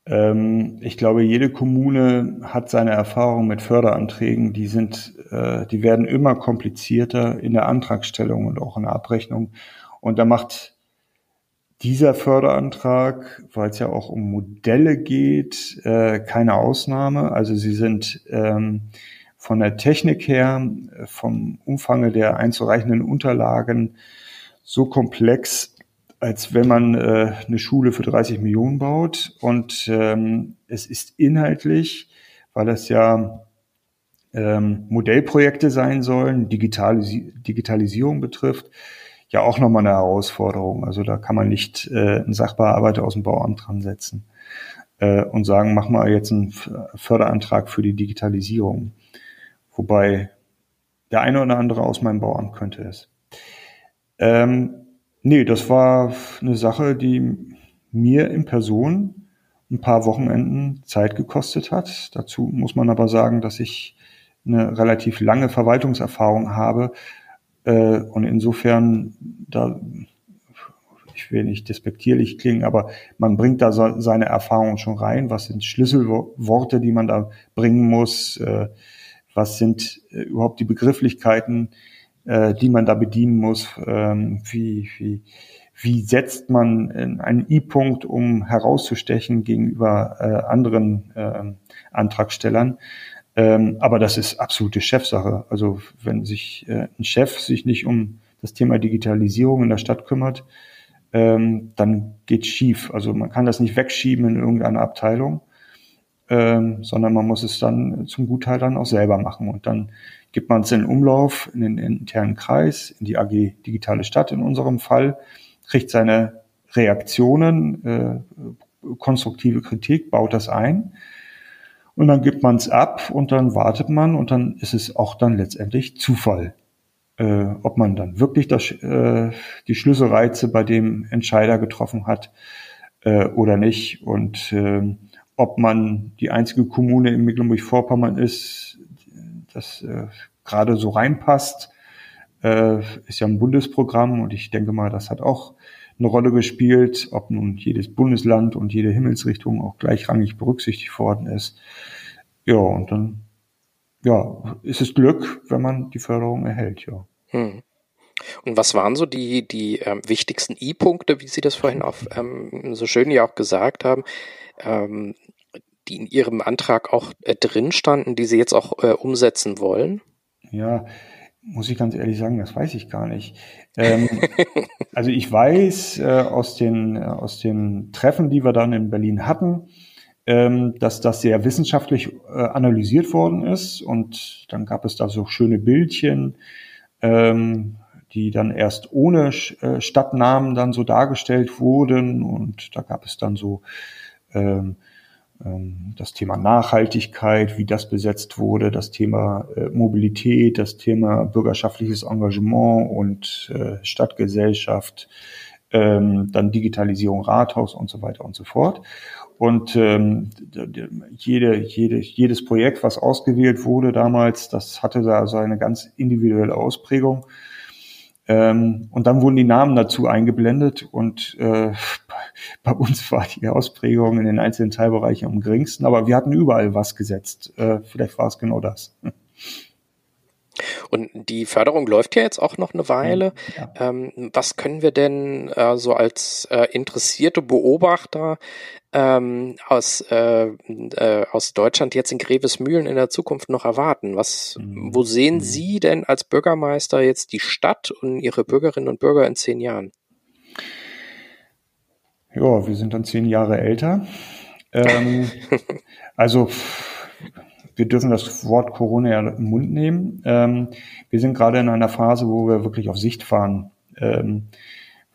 Ähm, ich glaube, jede Kommune hat seine Erfahrungen mit Förderanträgen. Die sind, äh, die werden immer komplizierter in der Antragstellung und auch in der Abrechnung. Und da macht dieser Förderantrag, weil es ja auch um Modelle geht, äh, keine Ausnahme. Also sie sind ähm, von der Technik her, vom Umfange der einzureichenden Unterlagen so komplex, als wenn man äh, eine Schule für 30 Millionen baut. Und ähm, es ist inhaltlich, weil es ja ähm, Modellprojekte sein sollen, Digitalis Digitalisierung betrifft, ja auch nochmal eine Herausforderung. Also da kann man nicht äh, einen Sachbearbeiter aus dem Bauamt dran setzen äh, und sagen, mach mal jetzt einen Förderantrag für die Digitalisierung. Wobei der eine oder andere aus meinem Bauamt könnte es. Ähm, nee, das war eine Sache, die mir in Person ein paar Wochenenden Zeit gekostet hat. Dazu muss man aber sagen, dass ich eine relativ lange Verwaltungserfahrung habe, äh, und insofern, da, ich will nicht despektierlich klingen, aber man bringt da so, seine Erfahrungen schon rein. Was sind Schlüsselworte, die man da bringen muss? Äh, was sind äh, überhaupt die Begrifflichkeiten, äh, die man da bedienen muss? Ähm, wie, wie, wie setzt man einen I-Punkt, um herauszustechen gegenüber äh, anderen äh, Antragstellern? Ähm, aber das ist absolute Chefsache. Also wenn sich äh, ein Chef sich nicht um das Thema Digitalisierung in der Stadt kümmert, ähm, dann geht's schief. Also man kann das nicht wegschieben in irgendeine Abteilung. ähm, sondern man muss es dann zum Gutteil dann auch selber machen. Und dann gibt man es in Umlauf, in den internen Kreis, in die AG Digitale Stadt in unserem Fall, kriegt seine Reaktionen, äh, konstruktive Kritik, baut das ein. Und dann gibt man es ab und dann wartet man und dann ist es auch dann letztendlich Zufall, äh, ob man dann wirklich das, äh, die Schlüsselreize bei dem Entscheider getroffen hat äh, oder nicht. Und äh, ob man die einzige Kommune in Mecklenburg-Vorpommern ist, das äh, gerade so reinpasst, äh, ist ja ein Bundesprogramm und ich denke mal, das hat auch eine Rolle gespielt, ob nun jedes Bundesland und jede Himmelsrichtung auch gleichrangig berücksichtigt worden ist. Ja, und dann ja, ist es Glück, wenn man die Förderung erhält, ja. Hm. Und was waren so die, die ähm, wichtigsten I-Punkte, wie Sie das vorhin auch ähm, so schön ja auch gesagt haben, ähm, die in Ihrem Antrag auch äh, drin standen, die Sie jetzt auch äh, umsetzen wollen? Ja, muss ich ganz ehrlich sagen, das weiß ich gar nicht. Ähm, also ich weiß äh, aus, den, äh, aus den Treffen, die wir dann in Berlin hatten, ähm, dass das sehr wissenschaftlich äh, analysiert worden ist und dann gab es da so schöne Bildchen, ähm, die dann erst ohne äh, Stadtnamen dann so dargestellt wurden und da gab es dann so ähm, das Thema Nachhaltigkeit, wie das besetzt wurde, das Thema äh, Mobilität, das Thema bürgerschaftliches Engagement und äh, Stadtgesellschaft, ähm, dann Digitalisierung Rathaus und so weiter und so fort. Und ähm, jede, jede, jedes Projekt, was ausgewählt wurde damals, das hatte da so eine ganz individuelle Ausprägung. Ähm, und dann wurden die Namen dazu eingeblendet und äh, bei uns war die Ausprägung in den einzelnen Teilbereichen am geringsten, aber wir hatten überall was gesetzt. Äh, vielleicht war es genau das. Und die Förderung läuft ja jetzt auch noch eine Weile. Ja. Ähm, was können wir denn äh, so als äh, interessierte Beobachter ähm, aus, äh, äh, aus Deutschland jetzt in Grevesmühlen in der Zukunft noch erwarten? Was, mhm. wo sehen mhm. Sie denn als Bürgermeister jetzt die Stadt und Ihre Bürgerinnen und Bürger in zehn Jahren? Ja, wir sind dann zehn Jahre älter. Ähm, also wir dürfen das Wort Corona ja im Mund nehmen. Ähm, wir sind gerade in einer Phase, wo wir wirklich auf Sicht fahren, ähm,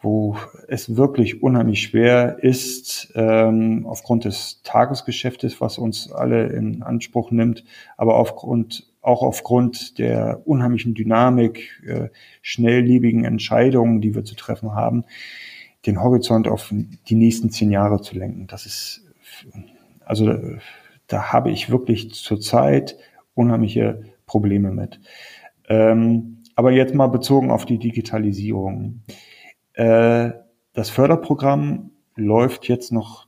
wo es wirklich unheimlich schwer ist, ähm, aufgrund des Tagesgeschäftes, was uns alle in Anspruch nimmt, aber aufgrund auch aufgrund der unheimlichen Dynamik, äh, schnelllebigen Entscheidungen, die wir zu treffen haben, den Horizont auf die nächsten zehn Jahre zu lenken. Das ist, also da habe ich wirklich zurzeit unheimliche Probleme mit. Ähm, aber jetzt mal bezogen auf die Digitalisierung. Äh, das Förderprogramm läuft jetzt noch,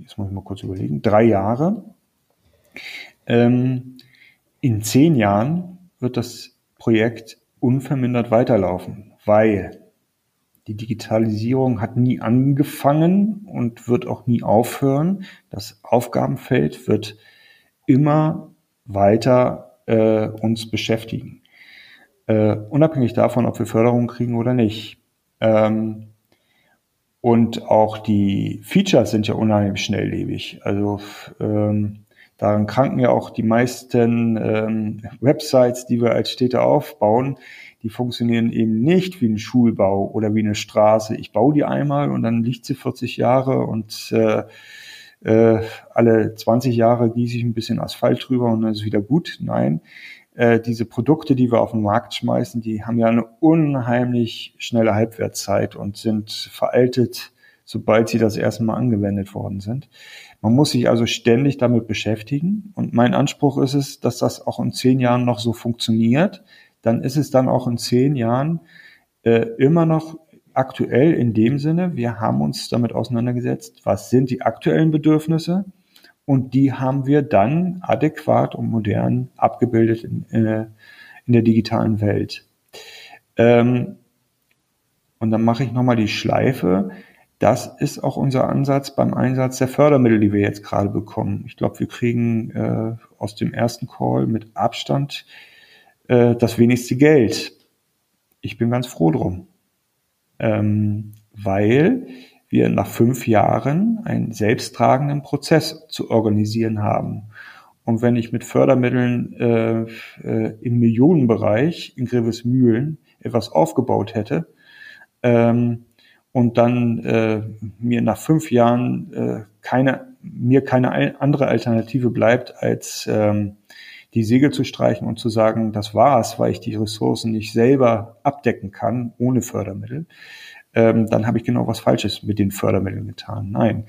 jetzt muss ich mal kurz überlegen, drei Jahre. Ähm, in zehn Jahren wird das Projekt unvermindert weiterlaufen, weil die Digitalisierung hat nie angefangen und wird auch nie aufhören. Das Aufgabenfeld wird immer weiter äh, uns beschäftigen. Äh, unabhängig davon, ob wir Förderung kriegen oder nicht. Ähm, und auch die Features sind ja unheimlich schnelllebig. Also ähm, daran kranken ja auch die meisten ähm, Websites, die wir als Städte aufbauen die funktionieren eben nicht wie ein Schulbau oder wie eine Straße. Ich baue die einmal und dann liegt sie 40 Jahre und äh, äh, alle 20 Jahre gieße ich ein bisschen Asphalt drüber und dann ist es wieder gut. Nein, äh, diese Produkte, die wir auf den Markt schmeißen, die haben ja eine unheimlich schnelle Halbwertszeit und sind veraltet, sobald sie das erste Mal angewendet worden sind. Man muss sich also ständig damit beschäftigen und mein Anspruch ist es, dass das auch in zehn Jahren noch so funktioniert, dann ist es dann auch in zehn Jahren äh, immer noch aktuell in dem Sinne, wir haben uns damit auseinandergesetzt, was sind die aktuellen Bedürfnisse und die haben wir dann adäquat und modern abgebildet in, in, in der digitalen Welt. Ähm, und dann mache ich nochmal die Schleife. Das ist auch unser Ansatz beim Einsatz der Fördermittel, die wir jetzt gerade bekommen. Ich glaube, wir kriegen äh, aus dem ersten Call mit Abstand äh, das wenigste Geld. Ich bin ganz froh drum. Ähm, weil wir nach fünf Jahren einen selbsttragenden Prozess zu organisieren haben. Und wenn ich mit Fördermitteln äh, äh, im Millionenbereich in Grevesmühlen etwas aufgebaut hätte ähm, und dann äh, mir nach fünf Jahren äh, keine, mir keine andere Alternative bleibt, als ähm, die Segel zu streichen und zu sagen, das war's, weil ich die Ressourcen nicht selber abdecken kann ohne Fördermittel, ähm, dann habe ich genau was Falsches mit den Fördermitteln getan. Nein,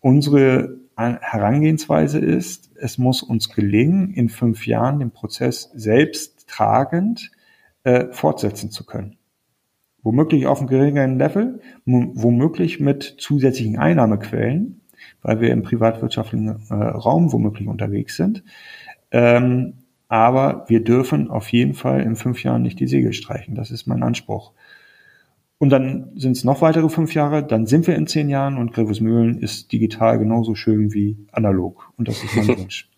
unsere Herangehensweise ist, es muss uns gelingen, in fünf Jahren den Prozess selbst tragend äh, fortsetzen zu können. Womöglich auf einem geringeren Level, womöglich mit zusätzlichen Einnahmequellen, weil wir im privatwirtschaftlichen äh, Raum womöglich unterwegs sind. Ähm, aber wir dürfen auf jeden Fall in fünf Jahren nicht die Segel streichen. Das ist mein Anspruch. Und dann sind es noch weitere fünf Jahre, dann sind wir in zehn Jahren und Grevesmühlen ist digital genauso schön wie analog. Und das ist mein Wunsch.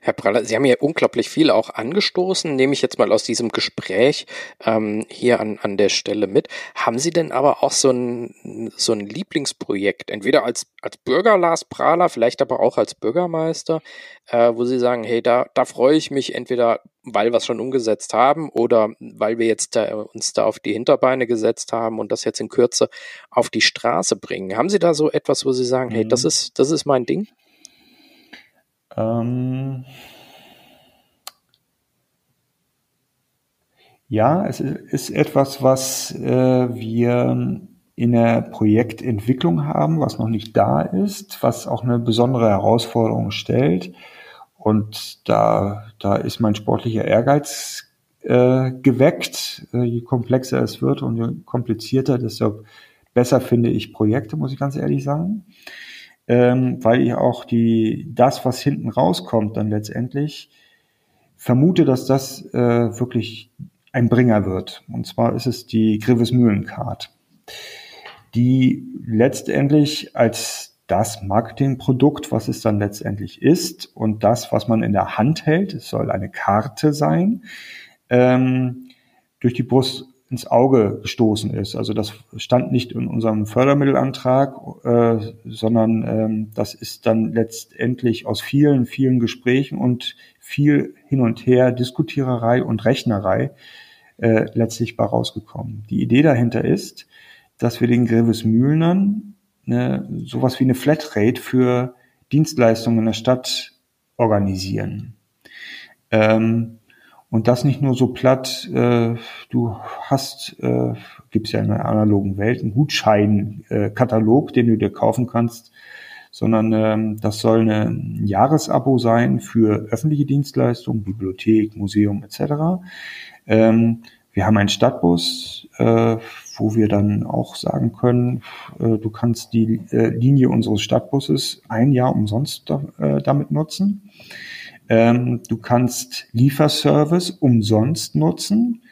Herr Praller, Sie haben hier unglaublich viel auch angestoßen, nehme ich jetzt mal aus diesem Gespräch ähm, hier an, an der Stelle mit. Haben Sie denn aber auch so ein, so ein Lieblingsprojekt, entweder als, als Bürger Lars Prahler, vielleicht aber auch als Bürgermeister, äh, wo Sie sagen, hey, da, da freue ich mich entweder, weil wir es schon umgesetzt haben oder weil wir jetzt da, uns da auf die Hinterbeine gesetzt haben und das jetzt in Kürze auf die Straße bringen. Haben Sie da so etwas, wo Sie sagen, hey, das mhm. ist, das ist mein Ding? Ähm ja, es ist etwas, was äh, wir in der Projektentwicklung haben, was noch nicht da ist, was auch eine besondere Herausforderung stellt. Und da, da ist mein sportlicher Ehrgeiz äh, geweckt. Äh, je komplexer es wird und je komplizierter, desto besser finde ich Projekte, muss ich ganz ehrlich sagen ähm, weil ich auch die, das, was hinten rauskommt, dann letztendlich vermute, dass das äh, wirklich ein Bringer wird. Und zwar ist es die Grives Mühlencard, die letztendlich als das Marketingprodukt, was es dann letztendlich ist und das, was man in der Hand hält, es soll eine Karte sein, ähm, durch die Brust ins Auge gestoßen ist. Also das stand nicht in unserem Fördermittelantrag, äh, sondern ähm, das ist dann letztendlich aus vielen, vielen Gesprächen und viel hin und her Diskutiererei und Rechnerei äh, letztlich bei rausgekommen. Die Idee dahinter ist, dass wir den Greves Mühlnern eine, sowas wie eine Flatrate für Dienstleistungen in der Stadt organisieren. Ähm, und das nicht nur so platt, äh, du hast, äh, gibt es ja in der analogen Welt, einen Gutscheinkatalog, äh, den du dir kaufen kannst, sondern ähm, das soll ein Jahresabo sein für öffentliche Dienstleistungen, Bibliothek, Museum etc. Ähm, wir haben einen Stadtbus, äh, wo wir dann auch sagen können, äh, du kannst die äh, Linie unseres Stadtbusses ein Jahr umsonst da, äh, damit nutzen. Ähm, du kannst Lieferservice umsonst nutzen.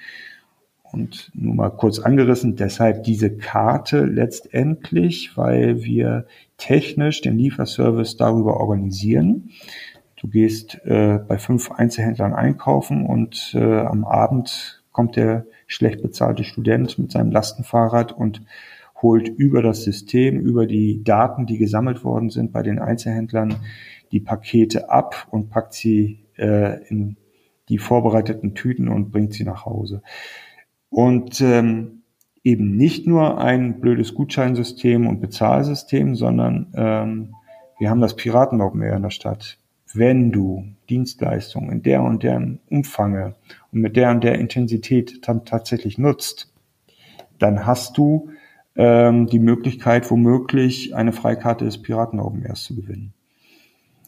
Und nur mal kurz angerissen, deshalb diese Karte letztendlich, weil wir technisch den Lieferservice darüber organisieren. Du gehst äh, bei fünf Einzelhändlern einkaufen und äh, am Abend kommt der schlecht bezahlte Student mit seinem Lastenfahrrad und holt über das System, über die Daten, die gesammelt worden sind bei den Einzelhändlern, die Pakete ab und packt sie äh, in die vorbereiteten Tüten und bringt sie nach Hause. Und ähm, eben nicht nur ein blödes Gutscheinsystem und Bezahlsystem, sondern ähm, wir haben das Piratenlogmeer in der Stadt. Wenn du Dienstleistungen in der und der Umfange und mit der und der Intensität dann tatsächlich nutzt, dann hast du ähm, die Möglichkeit, womöglich eine Freikarte des Piratenaugenmeers zu gewinnen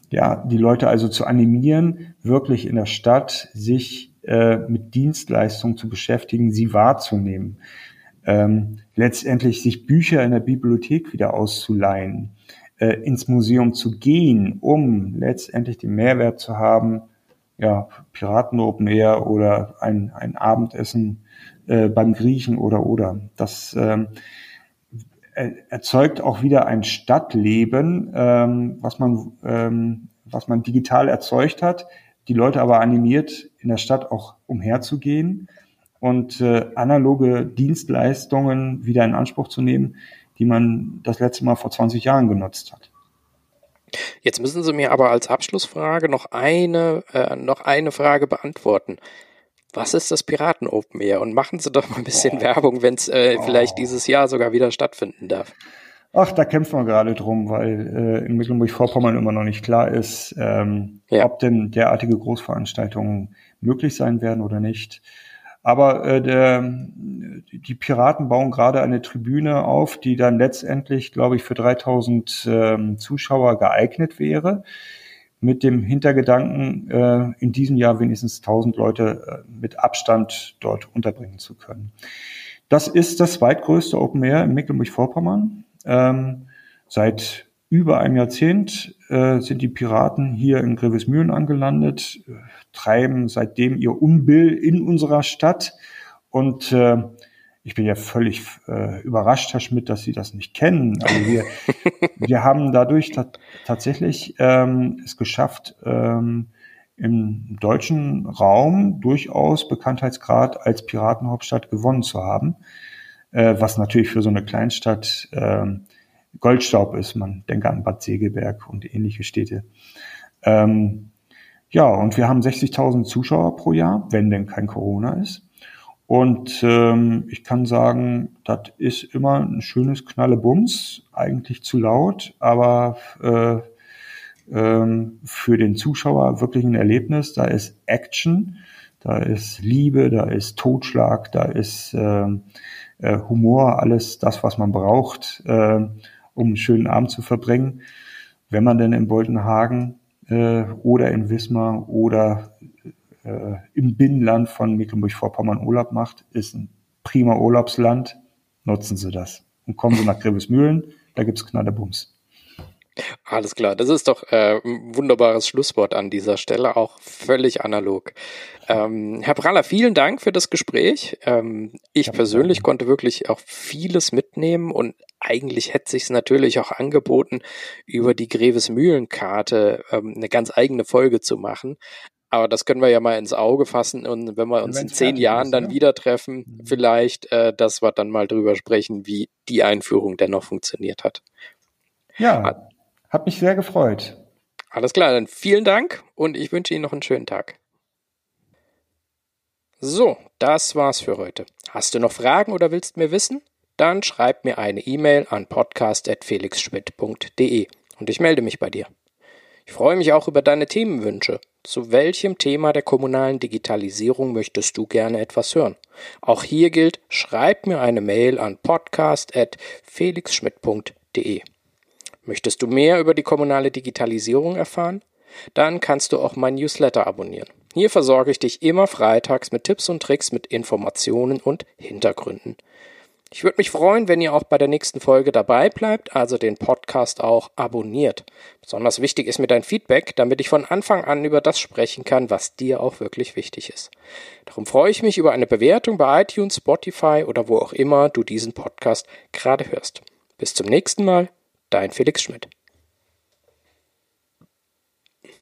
ja, die Leute also zu animieren, wirklich in der Stadt sich äh, mit Dienstleistungen zu beschäftigen, sie wahrzunehmen. Ähm, letztendlich sich Bücher in der Bibliothek wieder auszuleihen, äh, ins Museum zu gehen, um letztendlich den Mehrwert zu haben, ja, Piraten Open Air oder ein, ein Abendessen äh, beim Griechen oder oder. Das ähm, erzeugt auch wieder ein Stadtleben, ähm, was man ähm, was man digital erzeugt hat, die Leute aber animiert, in der Stadt auch umherzugehen und äh, analoge Dienstleistungen wieder in Anspruch zu nehmen, die man das letzte Mal vor 20 Jahren genutzt hat. Jetzt müssen Sie mir aber als Abschlussfrage noch eine, äh, noch eine Frage beantworten. Was ist das Piraten Open Air? Und machen Sie doch mal ein bisschen oh. Werbung, wenn es äh, oh. vielleicht dieses Jahr sogar wieder stattfinden darf. Ach, da kämpfen wir gerade drum, weil äh, in Mecklenburg-Vorpommern immer noch nicht klar ist, ähm, ja. ob denn derartige Großveranstaltungen möglich sein werden oder nicht. Aber äh, der, die Piraten bauen gerade eine Tribüne auf, die dann letztendlich, glaube ich, für 3000 ähm, Zuschauer geeignet wäre. Mit dem Hintergedanken, äh, in diesem Jahr wenigstens 1000 Leute äh, mit Abstand dort unterbringen zu können. Das ist das zweitgrößte Open Air in Mecklenburg-Vorpommern. Ähm, seit über einem Jahrzehnt äh, sind die Piraten hier in Grevesmühlen angelandet, äh, treiben seitdem ihr Unbill in unserer Stadt. Und äh, ich bin ja völlig äh, überrascht, Herr Schmidt, dass Sie das nicht kennen. Also wir, wir haben dadurch tatsächlich ähm, es geschafft, ähm, im deutschen Raum durchaus Bekanntheitsgrad als Piratenhauptstadt gewonnen zu haben äh, was natürlich für so eine Kleinstadt äh, Goldstaub ist. Man denke an Bad Segeberg und ähnliche Städte. Ähm, ja, und wir haben 60.000 Zuschauer pro Jahr, wenn denn kein Corona ist. Und ähm, ich kann sagen, das ist immer ein schönes Knallebums, eigentlich zu laut, aber äh, ähm, für den Zuschauer wirklich ein Erlebnis. Da ist Action, da ist Liebe, da ist Totschlag, da ist ähm, äh, Humor, alles das, was man braucht, äh, um einen schönen Abend zu verbringen. Wenn man denn in Boltenhagen äh, oder in Wismar oder äh, im Binnenland von Mecklenburg-Vorpommern Urlaub macht, ist ein prima Urlaubsland. Nutzen Sie das. Und kommen Sie nach Grevesmühlen, da gibt's Knallebums. Alles klar, das ist doch äh, ein wunderbares Schlusswort an dieser Stelle, auch völlig analog. Ähm, Herr Praller, vielen Dank für das Gespräch. Ähm, ich persönlich konnte wirklich auch vieles mitnehmen und eigentlich hätte sich natürlich auch angeboten, über die Greves Mühlenkarte ähm, eine ganz eigene Folge zu machen. Aber das können wir ja mal ins Auge fassen und wenn wir uns in zehn Jahren ist, dann ja? wieder treffen, mhm. vielleicht, äh, dass wir dann mal drüber sprechen, wie die Einführung dennoch funktioniert hat. Ja, hat mich sehr gefreut. Alles klar, dann vielen Dank und ich wünsche Ihnen noch einen schönen Tag. So, das war's für heute. Hast du noch Fragen oder willst mehr wissen? Dann schreib mir eine E-Mail an podcast.felixschmidt.de und ich melde mich bei dir. Ich freue mich auch über deine Themenwünsche. Zu welchem Thema der kommunalen Digitalisierung möchtest du gerne etwas hören? Auch hier gilt, schreib mir eine Mail an podcast.felixschmidt.de. Möchtest du mehr über die kommunale Digitalisierung erfahren? Dann kannst du auch mein Newsletter abonnieren. Hier versorge ich dich immer freitags mit Tipps und Tricks, mit Informationen und Hintergründen. Ich würde mich freuen, wenn ihr auch bei der nächsten Folge dabei bleibt, also den Podcast auch abonniert. Besonders wichtig ist mir dein Feedback, damit ich von Anfang an über das sprechen kann, was dir auch wirklich wichtig ist. Darum freue ich mich über eine Bewertung bei iTunes, Spotify oder wo auch immer du diesen Podcast gerade hörst. Bis zum nächsten Mal. Dein Felix Schmidt.